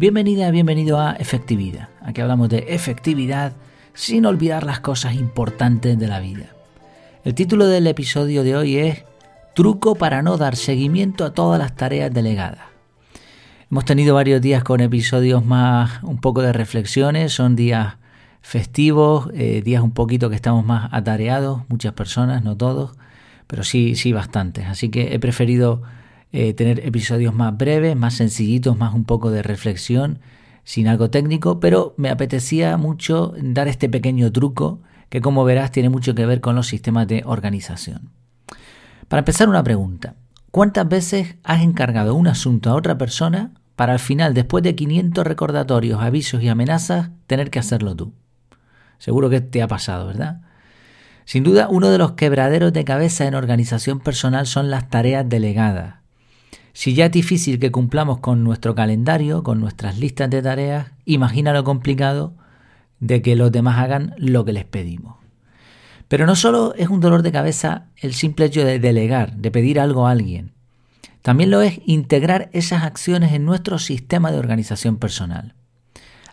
Bienvenida, bienvenido a Efectividad. Aquí hablamos de efectividad sin olvidar las cosas importantes de la vida. El título del episodio de hoy es Truco para no dar seguimiento a todas las tareas delegadas. Hemos tenido varios días con episodios más un poco de reflexiones, son días festivos, eh, días un poquito que estamos más atareados, muchas personas, no todos, pero sí, sí bastantes. Así que he preferido eh, tener episodios más breves, más sencillitos, más un poco de reflexión, sin algo técnico, pero me apetecía mucho dar este pequeño truco que como verás tiene mucho que ver con los sistemas de organización. Para empezar una pregunta, ¿cuántas veces has encargado un asunto a otra persona para al final, después de 500 recordatorios, avisos y amenazas, tener que hacerlo tú? Seguro que te ha pasado, ¿verdad? Sin duda, uno de los quebraderos de cabeza en organización personal son las tareas delegadas. Si ya es difícil que cumplamos con nuestro calendario, con nuestras listas de tareas, imagina lo complicado de que los demás hagan lo que les pedimos. Pero no solo es un dolor de cabeza el simple hecho de delegar, de pedir algo a alguien, también lo es integrar esas acciones en nuestro sistema de organización personal.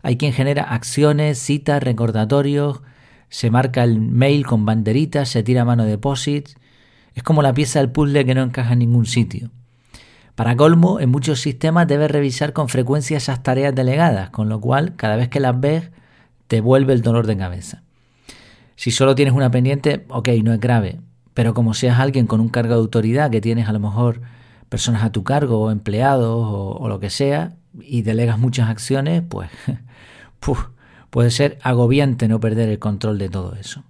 Hay quien genera acciones, citas, recordatorios, se marca el mail con banderitas, se tira mano deposits. Es como la pieza del puzzle que no encaja en ningún sitio. Para colmo, en muchos sistemas debes revisar con frecuencia esas tareas delegadas, con lo cual cada vez que las ves te vuelve el dolor de cabeza. Si solo tienes una pendiente, ok, no es grave, pero como seas alguien con un cargo de autoridad, que tienes a lo mejor personas a tu cargo empleados o, lo que sea, y delegas muchas acciones, pues puede ser agobiante no perder el control de todo eso.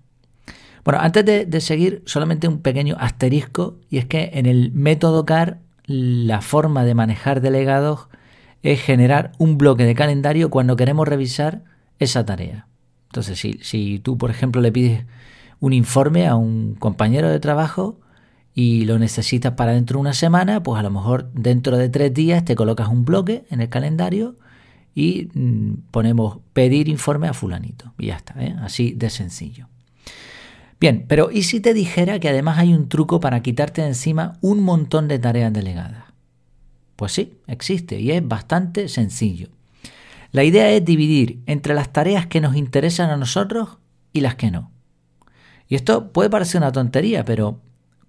Bueno, antes de, de, seguir, solamente un pequeño asterisco, y es que en el método CAR la forma de manejar delegados es generar un bloque de calendario cuando queremos revisar esa tarea. Entonces, si, si tú, por ejemplo, le pides un informe a un compañero de trabajo y lo necesitas para dentro de una semana, pues a lo mejor dentro de tres días te colocas un bloque en el calendario y mm, ponemos pedir informe a fulanito. Y ya está, ¿eh? así de sencillo. Bien, pero ¿y si te dijera que además hay un truco para quitarte de encima un montón de tareas delegadas? Pues sí, existe y es bastante sencillo. La idea es dividir entre las tareas que nos interesan a nosotros y las que no. Y esto puede parecer una tontería, pero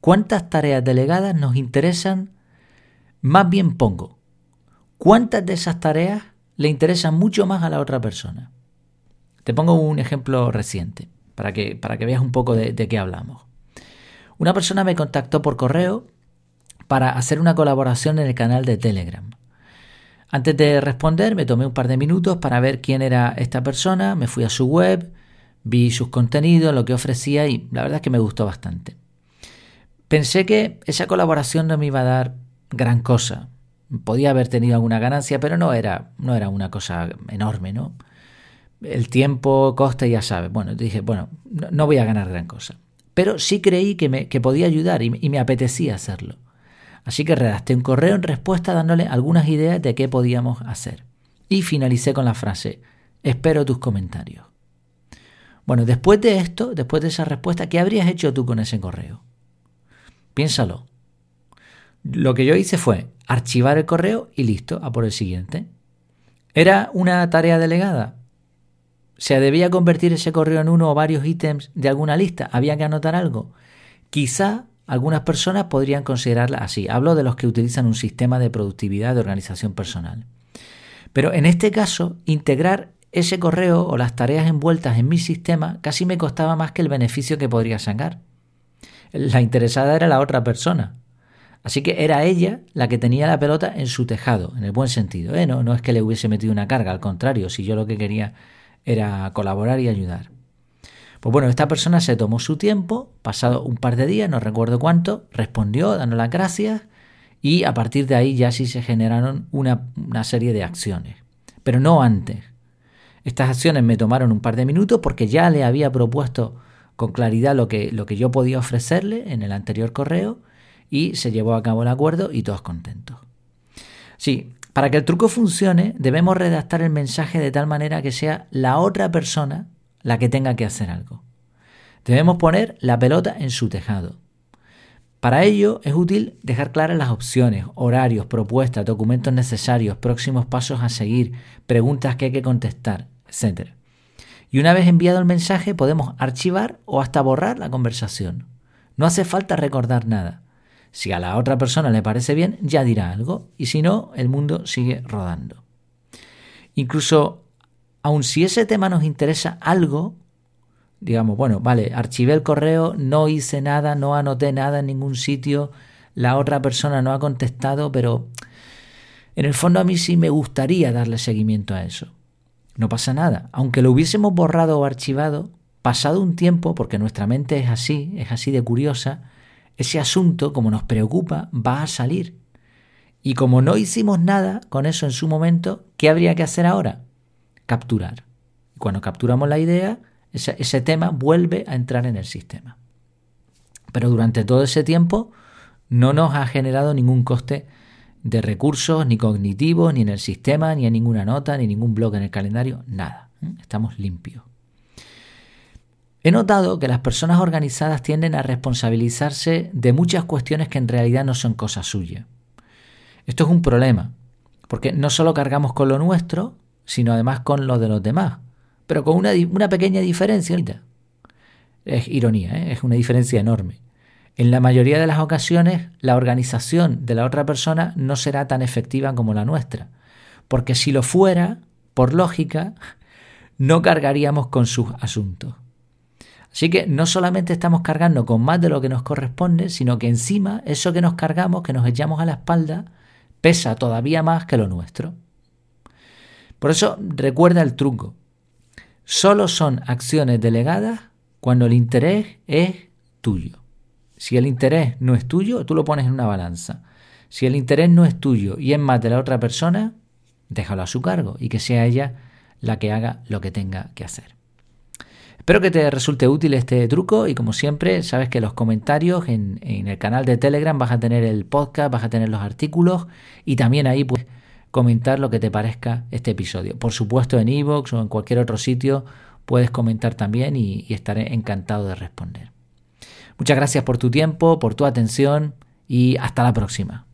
¿cuántas tareas delegadas nos interesan? Más bien pongo, ¿cuántas de esas tareas le interesan mucho más a la otra persona? Te pongo un ejemplo reciente para que, para que veas un poco de, de qué hablamos. Una persona me contactó por correo para hacer una colaboración en el canal de Telegram. Antes de responder me tomé un par de minutos para ver quién era esta persona, me fui a su web, vi sus contenidos, lo que ofrecía y la verdad es que me gustó bastante. Pensé que esa colaboración no me iba a dar gran cosa. Podía haber tenido alguna ganancia, pero no era, no era una cosa enorme, ¿no? El tiempo, coste, ya sabes. Bueno, dije, bueno, no, voy a ganar gran cosa. Pero sí creí que, me, que podía ayudar y, y me apetecía hacerlo. Así que redacté un correo en respuesta dándole algunas ideas de qué podíamos hacer. Y finalicé con la frase, espero tus comentarios. Bueno, después de esto, después de esa respuesta, ¿qué habrías hecho tú con ese correo? Piénsalo. Lo que yo hice fue archivar el correo y listo, a por el siguiente. ¿Era una tarea delegada? ¿Se debía convertir ese correo en uno o varios ítems de alguna lista? ¿Había que anotar algo? Quizá algunas personas podrían considerarla así. Hablo de los que utilizan un sistema de productividad de organización personal. Pero en este caso, integrar ese correo o las tareas envueltas en mi sistema casi me costaba más que el beneficio que podría sacar. La interesada era la otra persona. Así que era ella la que tenía la pelota en su tejado, en el buen sentido. ¿eh? No, no es que le hubiese metido una carga, al contrario, si yo lo que quería era colaborar y ayudar. Pues bueno, esta persona se tomó su tiempo, pasado un par de días, no recuerdo cuánto, respondió dando las gracias y a partir de ahí ya sí se generaron una, una serie de acciones. Pero no antes. Estas acciones me tomaron un par de minutos porque ya le había propuesto con claridad lo que, lo que yo podía ofrecerle en el anterior correo y se llevó a cabo el acuerdo y todos contentos. Sí, para que el truco funcione, debemos redactar el mensaje de tal manera que sea la otra persona la que tenga que hacer algo. Debemos poner la pelota en su tejado. Para ello es útil dejar claras las opciones, horarios, propuestas, documentos necesarios, próximos pasos a seguir, preguntas que hay que contestar, etc. Y una vez enviado el mensaje podemos archivar o hasta borrar la conversación. No hace falta recordar nada. Si a la otra persona le parece bien, ya dirá algo, y si no, el mundo sigue rodando. Incluso, aun si ese tema nos interesa algo, digamos, bueno, vale, archivé el correo, no hice nada, no anoté nada en ningún sitio, la otra persona no ha contestado, pero en el fondo a mí sí me gustaría darle seguimiento a eso. No pasa nada, aunque lo hubiésemos borrado o archivado, pasado un tiempo, porque nuestra mente es así, es así de curiosa, ese asunto, como nos preocupa, va a salir. Y como no hicimos nada con eso en su momento, ¿qué habría que hacer ahora? Capturar. Y cuando capturamos la idea, ese, tema vuelve a entrar en el sistema. Pero durante todo ese tiempo no nos ha generado ningún coste de recursos, ni cognitivos, ni en el sistema, ni en ninguna nota, ni ningún blog en el calendario, nada. ¿eh? Estamos limpios. He notado que las personas organizadas tienden a responsabilizarse de muchas cuestiones que en realidad no son cosas suyas. Esto es un problema, porque no solo cargamos con lo nuestro, sino además con lo de los demás pero con una, pequeña diferencia. Es ironía, ¿eh? es una diferencia enorme. En la mayoría de las ocasiones, la organización de la otra persona no será tan efectiva como la nuestra, porque si lo fuera, por lógica, no cargaríamos con sus asuntos. Así que no solamente estamos cargando con más de lo que nos corresponde, sino que encima eso que nos cargamos, que nos echamos a la espalda, pesa todavía más que lo nuestro. Por eso recuerda el truco. Solo son acciones delegadas cuando el interés es tuyo. Si el interés no es tuyo, tú lo pones en una balanza. Si el interés no es tuyo y es más de la otra persona, déjalo a su cargo y que sea ella la que haga lo que tenga que hacer. Espero que te resulte útil este truco y como siempre, sabes que los comentarios en, el canal de Telegram vas a tener el podcast, vas a tener los artículos y también ahí pues comentar lo que te parezca este episodio. Por supuesto en iVoox o en cualquier otro sitio puedes comentar también y, y estaré encantado de responder. Muchas gracias por tu tiempo, por tu atención y hasta la próxima.